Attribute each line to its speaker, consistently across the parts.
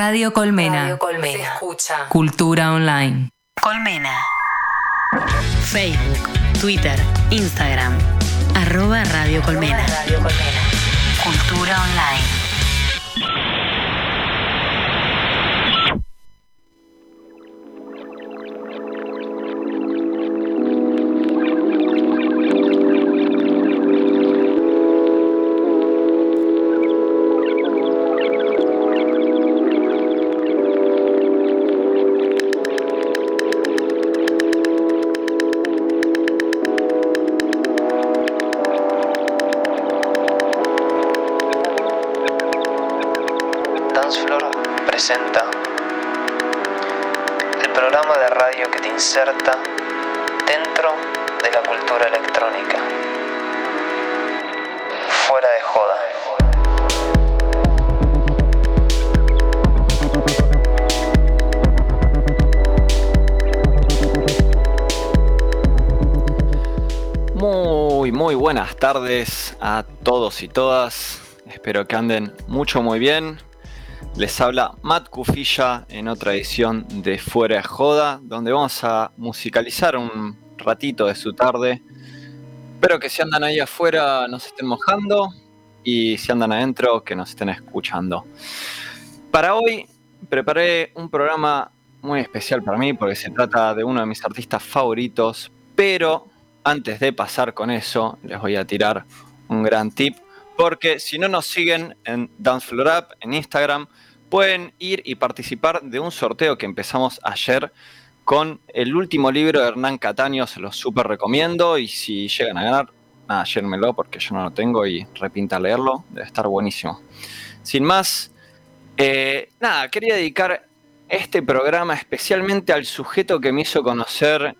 Speaker 1: Radio Colmena.
Speaker 2: Radio Colmena.
Speaker 1: Se escucha. Cultura online.
Speaker 2: Colmena. Facebook, Twitter, Instagram. Arroba Radio Colmena. Radio Colmena. Cultura online.
Speaker 3: Buenas tardes a todos y todas. Espero que anden mucho, muy bien. Les habla Matt Cufilla en otra edición de Fuera de Joda, donde vamos a musicalizar un ratito de su tarde. Espero que si andan ahí afuera nos estén mojando y si andan adentro que nos estén escuchando. Para hoy preparé un programa muy especial para mí porque se trata de uno de mis artistas favoritos, pero antes de pasar con eso les voy a tirar un gran tip porque si no nos siguen en Dance Floor Up en Instagram, pueden ir y participar de un sorteo que empezamos ayer con el último libro de Hernán Cataño, se los súper recomiendo y si llegan a ganar, nada, porque yo no lo tengo y repinta leerlo, debe estar buenísimo. Sin más, eh, nada, quería dedicar este programa especialmente al sujeto que me hizo conocer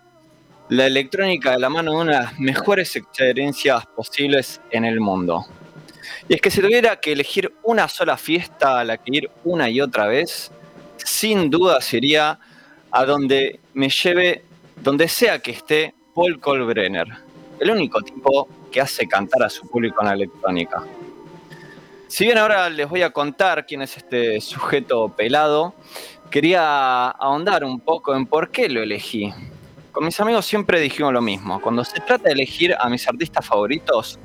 Speaker 3: la electrónica de la mano de una de las mejores experiencias posibles en el mundo. Y es que si tuviera que elegir una sola fiesta a la que ir una y otra vez, sin duda sería a donde me lleve, donde sea que esté, Paul Kolbrenner, el único tipo que hace cantar a su público en la electrónica. Si bien ahora les voy a contar quién es este sujeto pelado, quería ahondar un poco en por qué lo elegí. Con mis amigos siempre dijimos lo mismo, cuando se trata de elegir a mis artistas favoritos,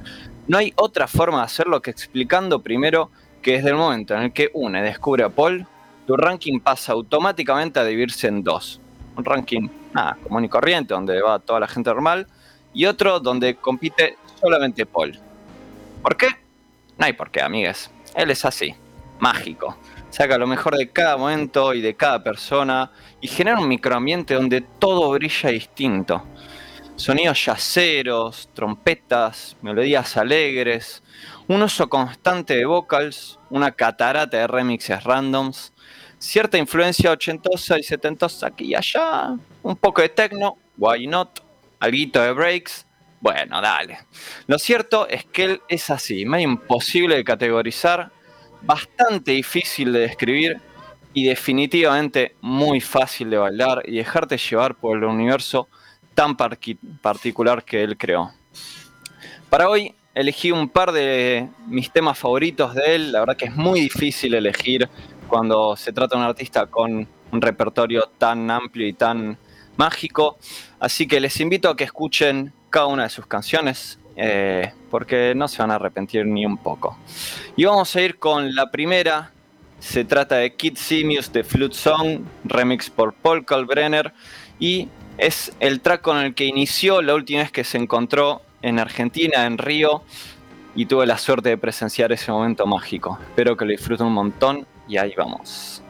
Speaker 3: no hay otra forma de hacerlo que explicando primero que desde el momento en el que une descubre a Paul, tu ranking pasa automáticamente a dividirse en dos. Un ranking nada, común y corriente, donde va toda la gente normal, y otro donde compite solamente Paul. ¿Por qué? No hay por qué, amigues. Él es así, mágico. Saca lo mejor de cada momento y de cada persona y genera un microambiente donde todo brilla distinto sonidos yaceros, trompetas, melodías alegres, un uso constante de vocals, una catarata de remixes randoms, cierta influencia ochentosa y setentosa aquí y allá, un poco de techno, why not, algo de breaks, bueno, dale. Lo cierto es que él es así, medio imposible de categorizar, bastante difícil de describir y definitivamente muy fácil de bailar y dejarte llevar por el universo tan particular que él creó. Para hoy elegí un par de mis temas favoritos de él. La verdad que es muy difícil elegir cuando se trata de un artista con un repertorio tan amplio y tan mágico. Así que les invito a que escuchen cada una de sus canciones. Eh, porque no se van a arrepentir ni un poco. Y vamos a ir con la primera. Se trata de Kid Simius de Flute Song, remix por Paul Kalbrenner. Y es el track con el que inició la última vez que se encontró en Argentina, en Río, y tuve la suerte de presenciar ese momento mágico. Espero que lo disfruten un montón y ahí vamos.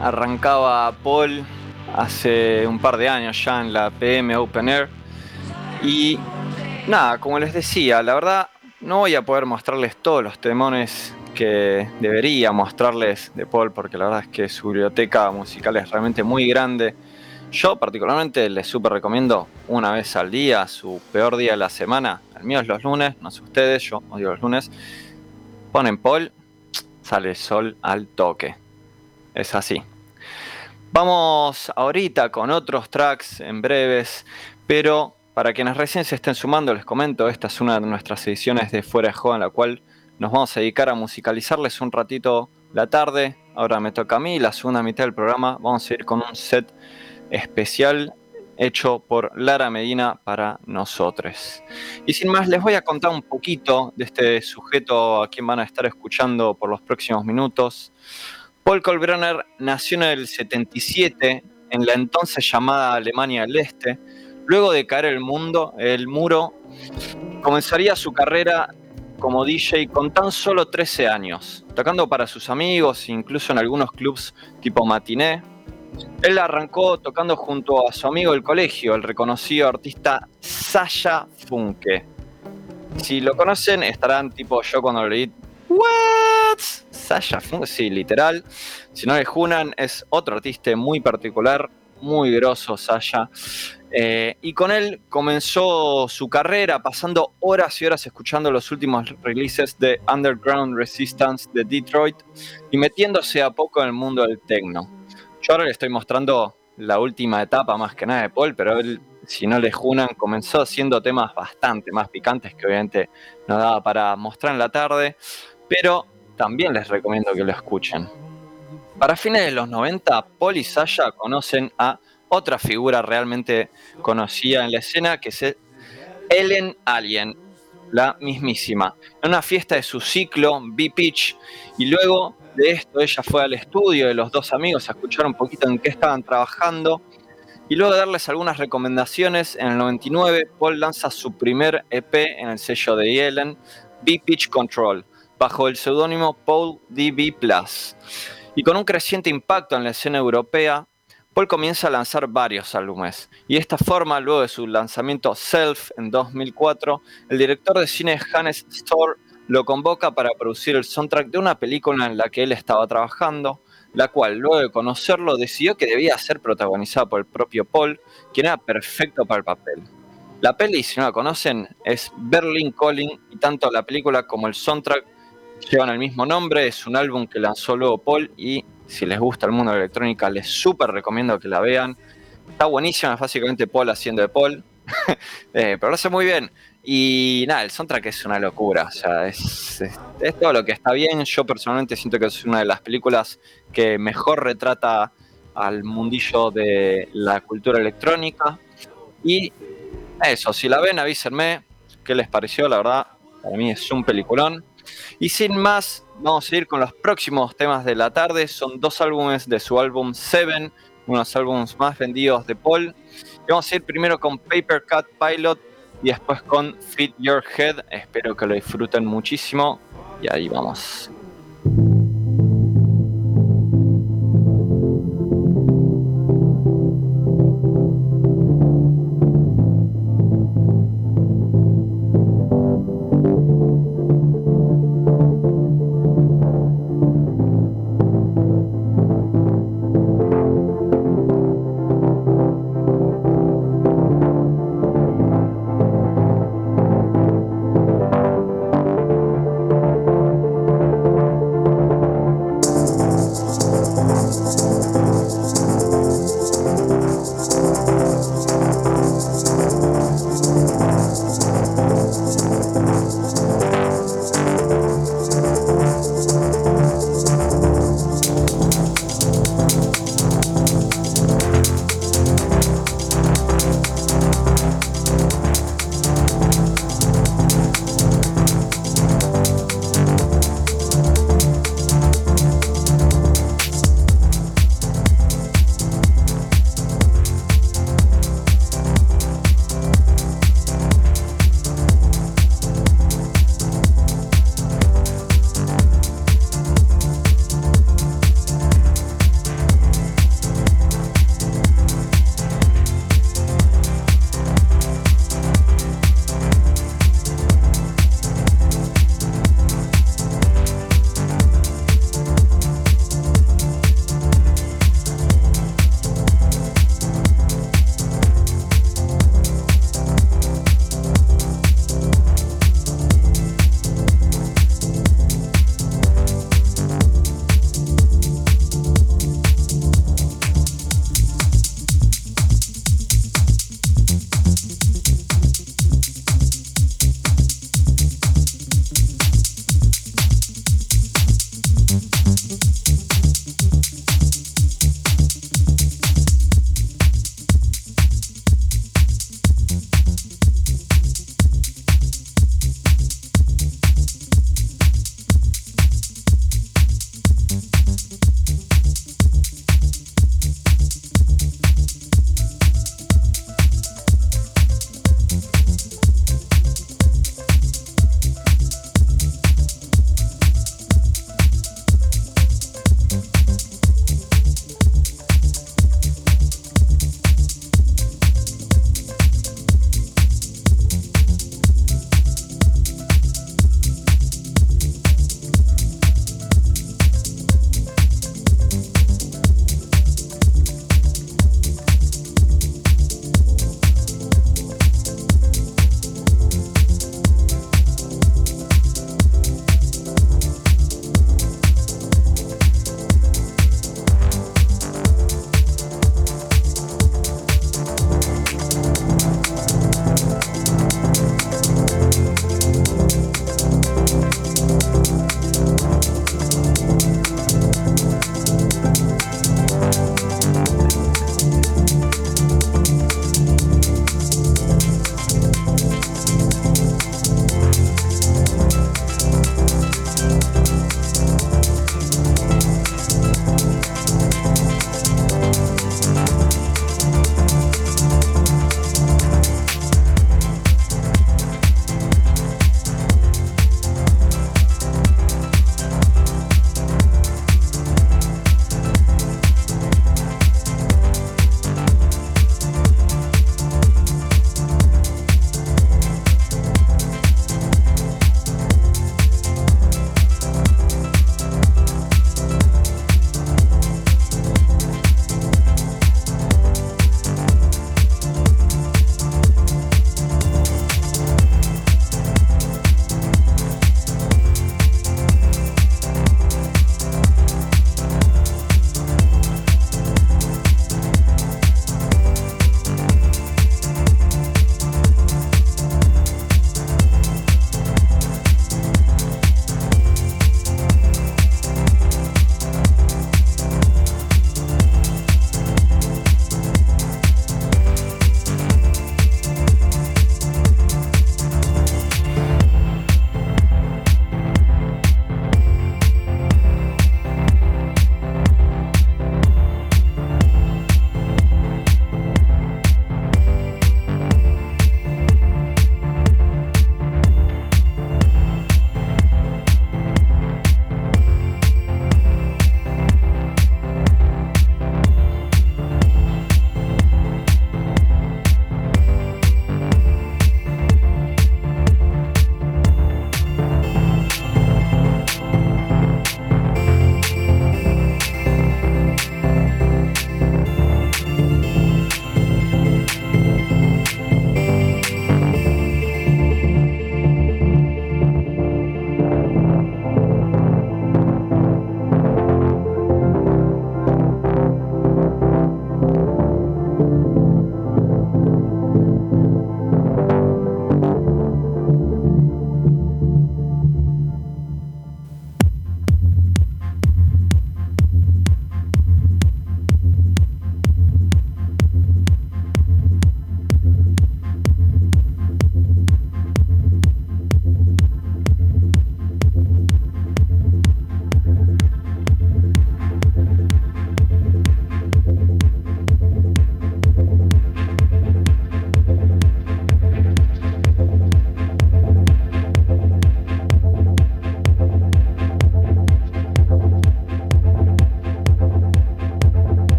Speaker 3: Arrancaba Paul hace un par de años ya en la PM Open Air. Y nada, como les decía, la verdad no voy a poder mostrarles todos los temones que debería mostrarles de Paul porque la verdad es que su biblioteca musical es realmente muy grande. Yo particularmente les super recomiendo una vez al día, su peor día de la semana. El mío es los lunes, no sé ustedes, yo odio los lunes. Ponen Paul, sale sol al toque. Es así. Vamos ahorita con otros tracks en breves, pero para quienes recién se estén sumando, les comento, esta es una de nuestras ediciones de Fuera de Juego en la cual nos vamos a dedicar a musicalizarles un ratito la tarde. Ahora me toca a mí, la segunda mitad del programa. Vamos a ir con un set especial hecho por Lara Medina para nosotros. Y sin más, les voy a contar un poquito de este sujeto a quien van a estar escuchando por los próximos minutos. Paul Kolbrenner nació en el 77 en la entonces llamada Alemania del Este. Luego de caer el mundo, el muro, comenzaría su carrera como DJ con tan solo 13 años, tocando para sus amigos, incluso en algunos clubs tipo matiné. Él arrancó tocando junto a su amigo del colegio, el reconocido artista Sasha Funke. Si lo conocen, estarán tipo yo cuando lo leí. ¿What? Sasha Funke, sí, literal. Si no le junan, es otro artista muy particular, muy grosso, Sasha. Eh, y con él comenzó su carrera pasando horas y horas escuchando los últimos releases de Underground Resistance de Detroit y metiéndose a poco en el mundo del techno. Yo ahora le estoy mostrando la última etapa más que nada de Paul, pero él, si no le junan, comenzó haciendo temas bastante más picantes que obviamente no daba para mostrar en la tarde, pero también les recomiendo que lo escuchen. Para fines de los 90, Paul y Sasha conocen a otra figura realmente conocida en la escena, que es Ellen Alien, la mismísima. En una fiesta de su ciclo, B-Pitch, y luego de esto ella fue al estudio de los dos amigos a escuchar un poquito en qué estaban trabajando. Y luego de darles algunas recomendaciones, en el 99 Paul lanza su primer EP en el sello de Ellen, B-Pitch Control, bajo el seudónimo Paul DB Plus. Y con un creciente impacto en la escena europea, Paul comienza a lanzar varios álbumes, y de esta forma, luego de su lanzamiento Self en 2004, el director de cine Hannes Storr lo convoca para producir el soundtrack de una película en la que él estaba trabajando, la cual, luego de conocerlo, decidió que debía ser protagonizada por el propio Paul, quien era perfecto para el papel. La peli, si no la conocen, es Berlin Calling, y tanto la película como el soundtrack llevan el mismo nombre, es un álbum que lanzó luego Paul y si les gusta el mundo de la electrónica, les súper recomiendo que la vean. Está buenísima, es básicamente Paul haciendo de Paul. Eh, pero lo hace muy bien. Y nada, el soundtrack es una locura. O sea, es, todo lo que está bien. Yo personalmente siento que es una de las películas que mejor retrata al mundillo de la cultura electrónica. Y eso, si la ven, avísenme qué les pareció. La verdad, para mí es un peliculón. Y sin más, vamos a ir con los próximos temas de la tarde. Son dos álbumes de su álbum Seven, unos álbumes más vendidos de Paul. Y vamos a ir primero con Paper Cut Pilot y después con Fit Your Head. Espero que lo disfruten muchísimo. Y ahí vamos.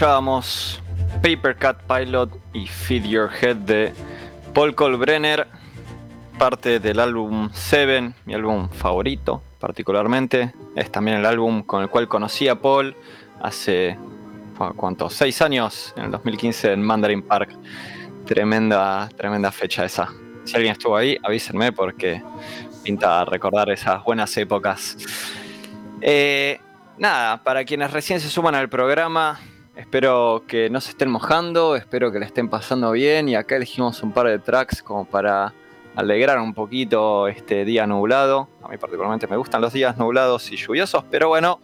Speaker 3: Escuchábamos Paper Cut Pilot y Feed Your Head de Paul Colbrenner, parte del álbum Seven, mi álbum favorito particularmente. Es también el álbum con el cual conocí a Paul hace, ¿cuántos? Seis años, en el 2015 en Mandarin Park. Tremenda, tremenda fecha esa. Si alguien estuvo ahí, avísenme porque pinta recordar esas buenas épocas. Eh, nada, para quienes recién se suman al programa, espero que no se estén mojando, espero que le estén pasando bien y acá elegimos un par de tracks como para alegrar un poquito este día nublado. A mí particularmente me gustan los días nublados y lluviosos, pero bueno,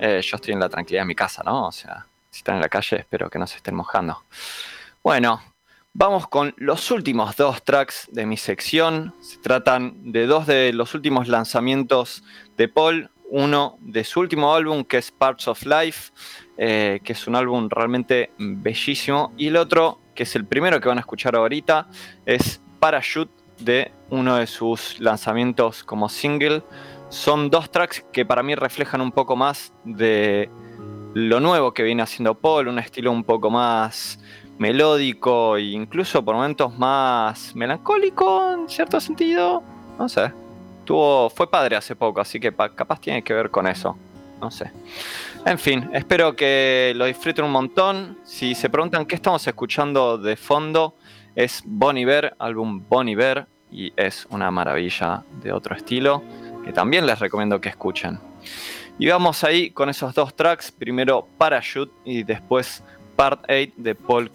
Speaker 3: eh, yo estoy en la tranquilidad de mi casa, ¿no? O sea, si están en la calle, espero que no se estén mojando. Bueno, vamos con los últimos dos tracks de mi sección. Se tratan de dos de los últimos lanzamientos de Paul, uno de su último álbum que es Parts of Life, eh, que es un álbum realmente bellísimo, y el otro, que es el primero que van a escuchar ahorita, es Parachute de uno de sus lanzamientos como single. Son dos tracks que para mí reflejan un poco más de lo nuevo que viene haciendo Paul, un estilo un poco más melódico e incluso por momentos más melancólico en cierto sentido. No sé, fue padre hace poco, así que capaz tiene que ver con eso. No sé. En fin, espero que lo disfruten un montón. Si se preguntan qué estamos escuchando de fondo, es Bon Iver, álbum Bon Iver, y es una maravilla de otro estilo que también les recomiendo que escuchen. Y vamos ahí con esos dos tracks, primero Parachute y después Part 8 de Paul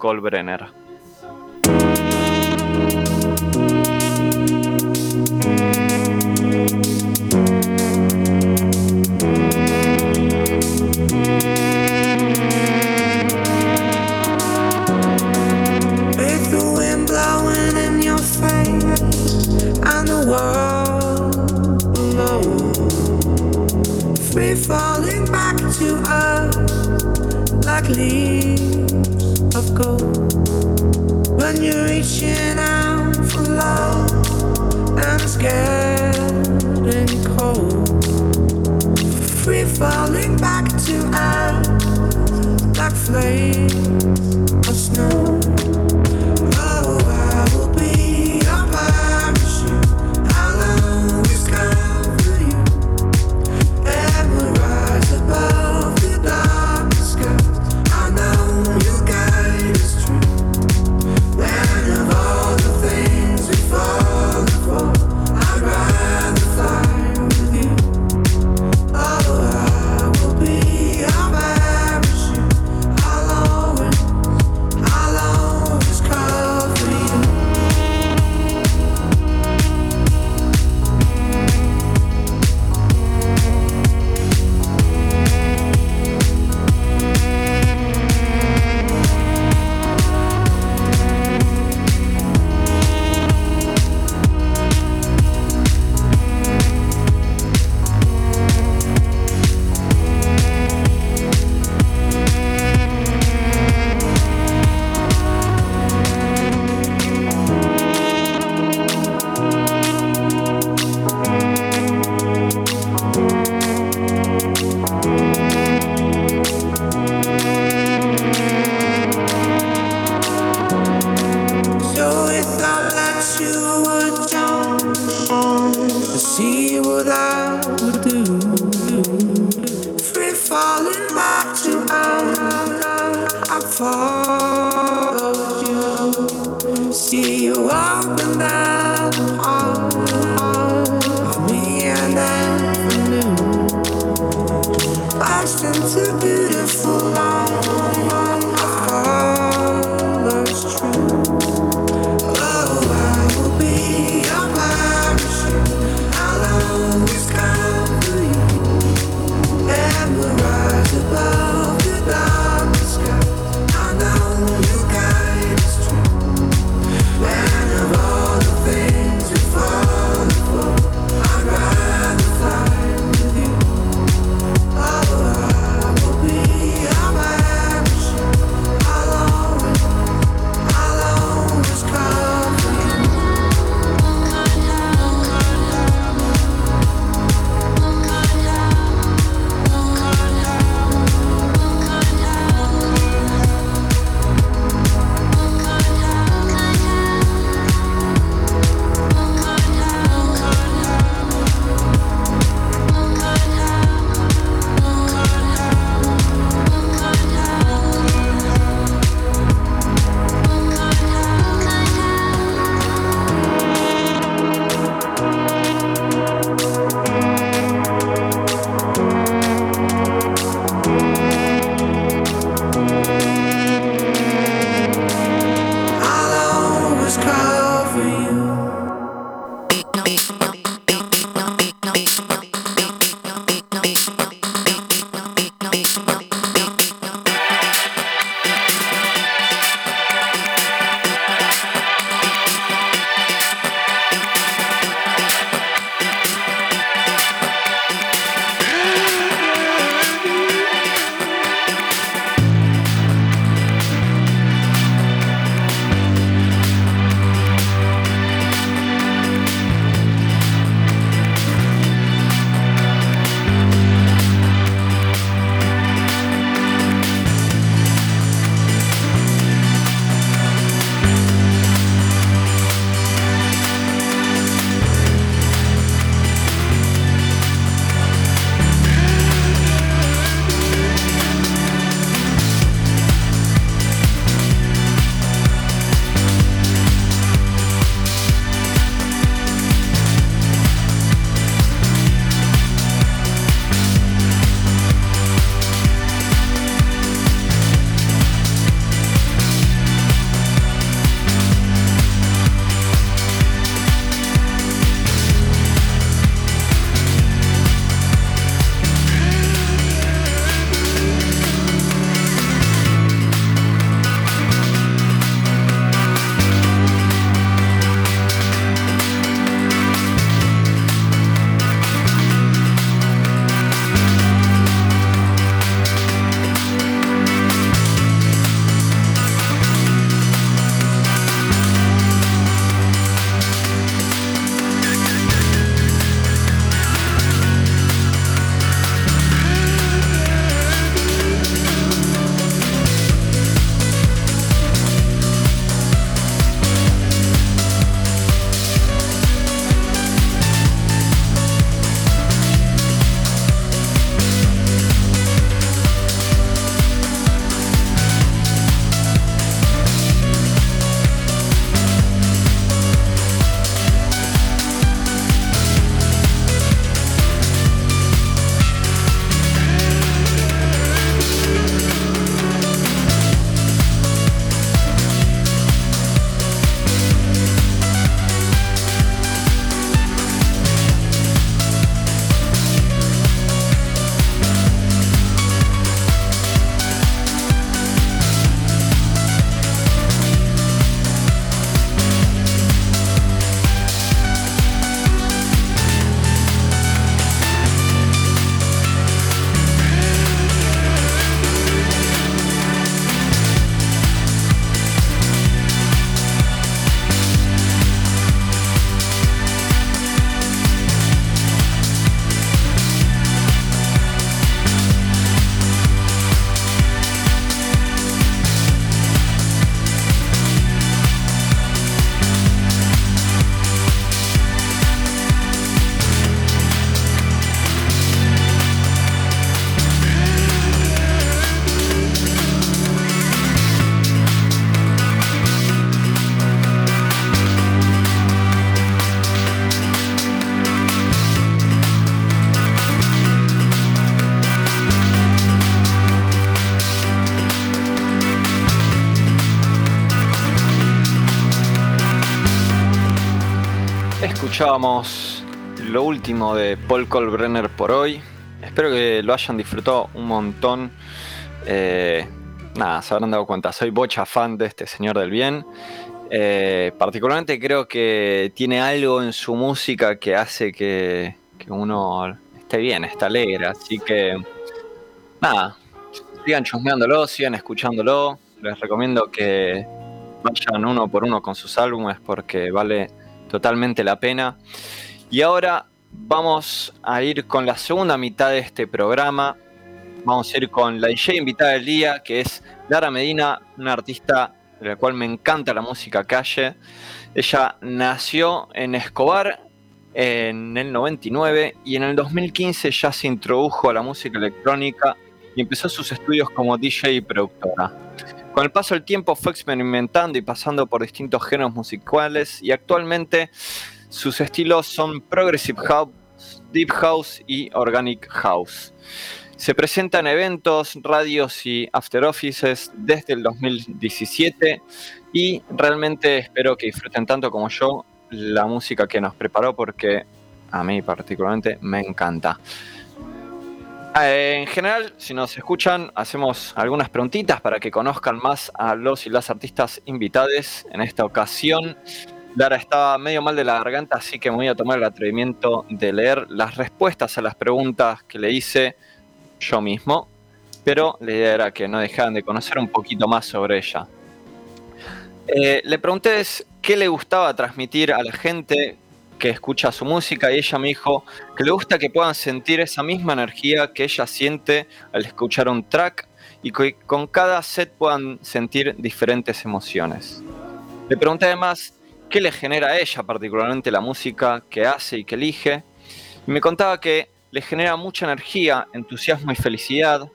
Speaker 3: Colbrenner. falling back to earth like leaves of gold. When you're reaching out for love and it's getting cold, free falling back to earth like flames of snow. Lo último de Paul Colbrenner por hoy. Espero que lo hayan disfrutado un montón. Eh, nada, se habrán dado cuenta, soy bocha fan de este señor del bien. Eh, particularmente creo que tiene algo en su música que hace que, que uno esté bien, esté alegre. Así que, nada, sigan chusmeándolo, sigan escuchándolo. Les recomiendo que vayan uno por uno con sus álbumes porque vale totalmente la pena. Y ahora vamos a ir con la segunda mitad de este programa. Vamos a ir con la DJ invitada del día, que es Lara Medina, una artista de la cual me encanta la música calle. Ella nació en Escobar en el 99 y en el 2015 ya se introdujo a la música electrónica y empezó sus estudios como DJ y productora. Con el paso del tiempo fue experimentando y pasando por distintos géneros musicales y actualmente sus estilos son Progressive House, Deep House y Organic House. Se presenta en eventos, radios y after offices desde el 2017 y realmente espero que disfruten tanto como yo la música que nos preparó porque a mí particularmente me encanta. Eh, en general, si nos escuchan, hacemos algunas preguntitas para que conozcan más a los y las artistas invitados. En esta ocasión, Lara estaba medio mal de la garganta, así que me voy a tomar el atrevimiento de leer las respuestas a las preguntas que le hice yo mismo. Pero la idea era que no dejaran de conocer un poquito más sobre ella. Eh, le pregunté qué le gustaba transmitir a la gente que escucha su música y ella me dijo que le gusta que puedan sentir esa misma energía que ella siente al escuchar un track y que con cada set puedan sentir diferentes emociones. Le pregunté además qué le genera a ella particularmente la música que hace y que elige y me contaba que le genera mucha energía, entusiasmo y felicidad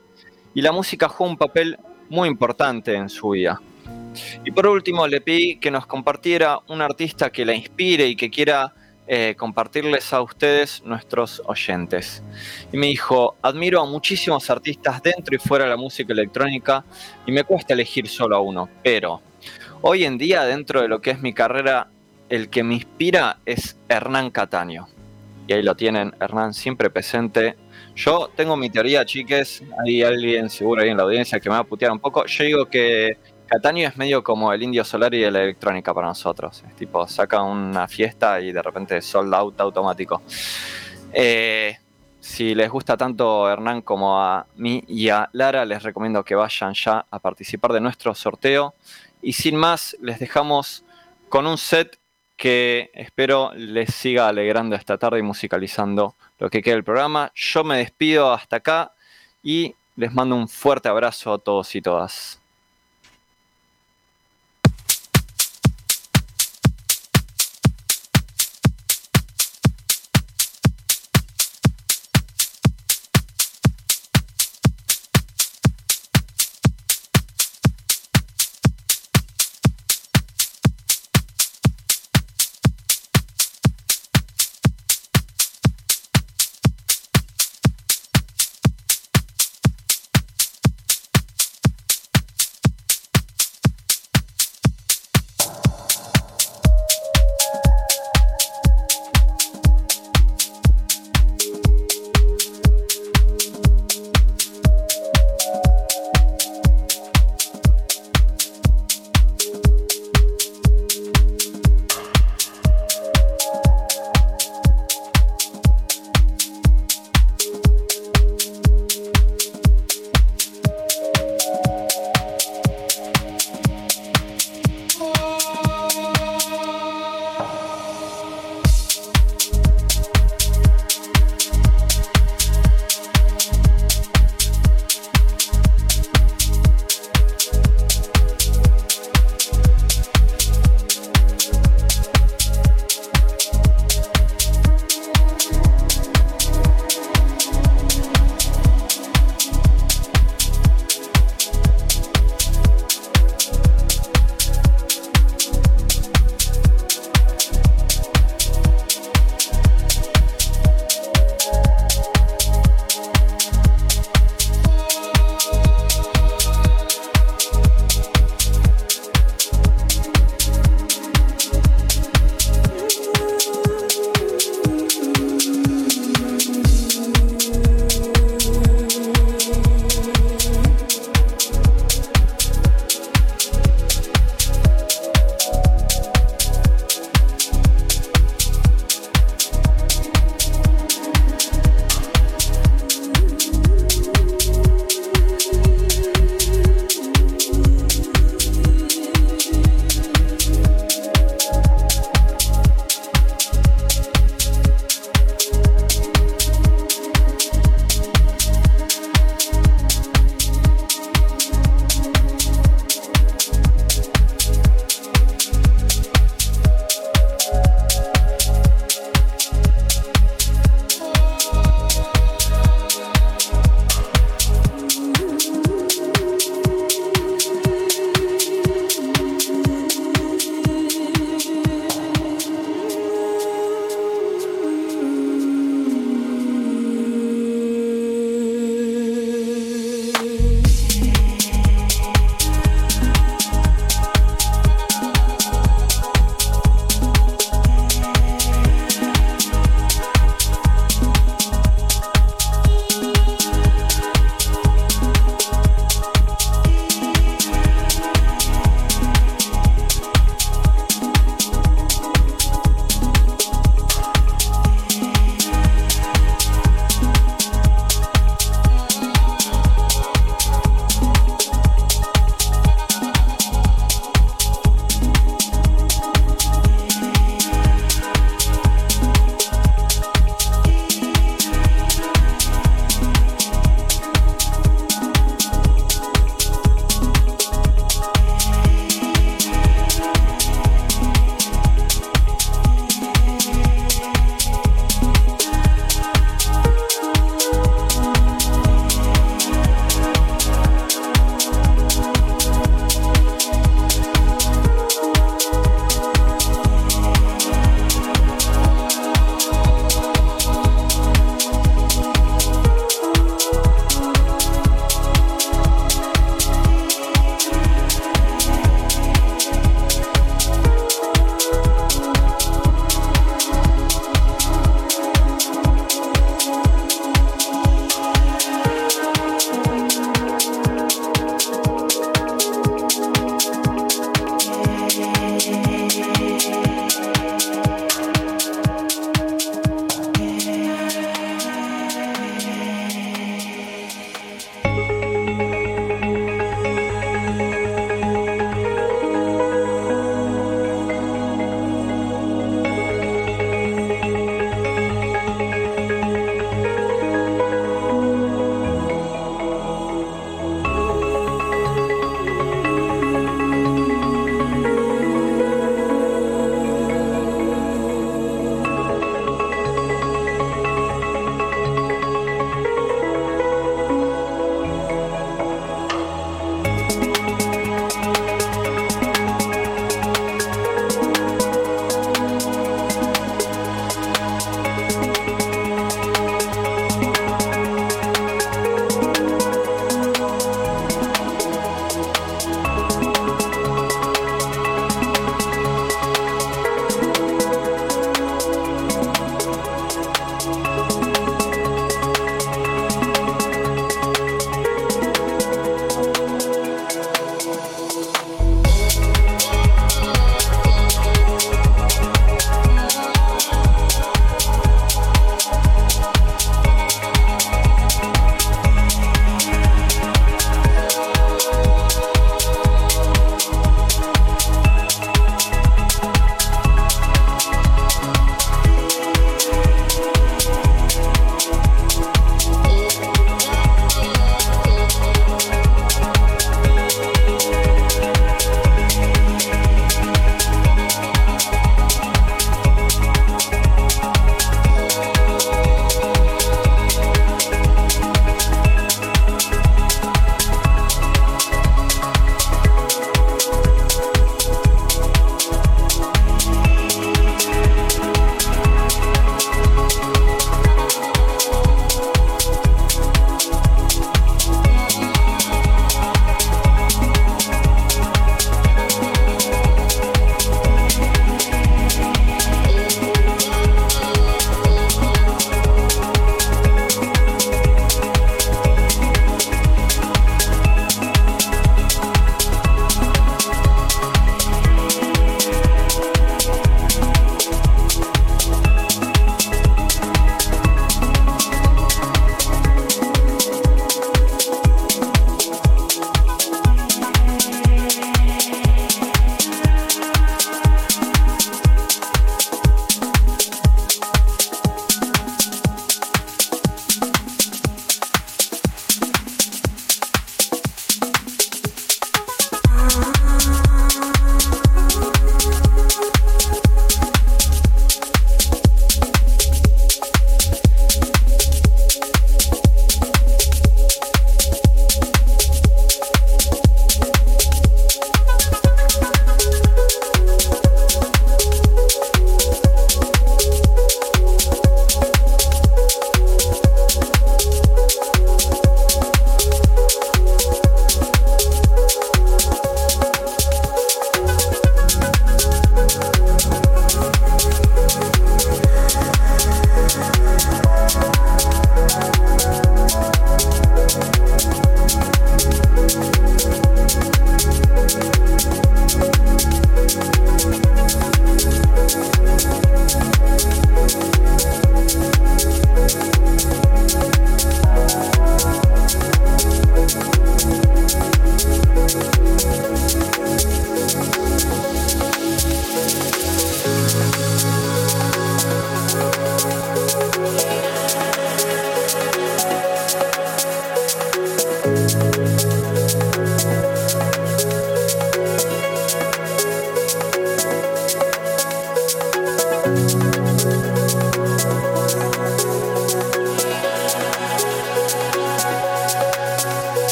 Speaker 3: y la música juega un papel muy importante en su vida. Y por último le pedí que nos compartiera un artista que la inspire y que quiera eh, compartirles a ustedes, nuestros oyentes. Y me dijo, admiro a muchísimos artistas dentro y fuera de la música electrónica y me cuesta elegir solo a uno, pero hoy en día dentro de lo que es mi carrera, el que me inspira es Hernán Cataño. Y ahí lo tienen, Hernán siempre presente. Yo tengo mi teoría, chiques, hay alguien seguro ahí en la audiencia que me va a putear un poco. Yo digo que Catania es medio como el indio solar y la electrónica para nosotros. Es tipo, saca una fiesta y de repente sold out automático. Eh, si les gusta tanto Hernán como a mí y a Lara, les recomiendo que vayan ya a participar de nuestro sorteo. Y sin más, les dejamos con un set que espero les siga alegrando esta tarde y musicalizando lo que queda del programa. Yo me despido hasta acá y les mando un fuerte abrazo a todos y todas.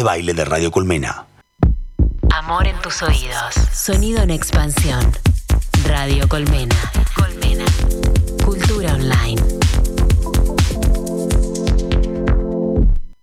Speaker 4: De baile de Radio Colmena.
Speaker 2: Amor en tus oídos. Sonido en expansión. Radio Colmena.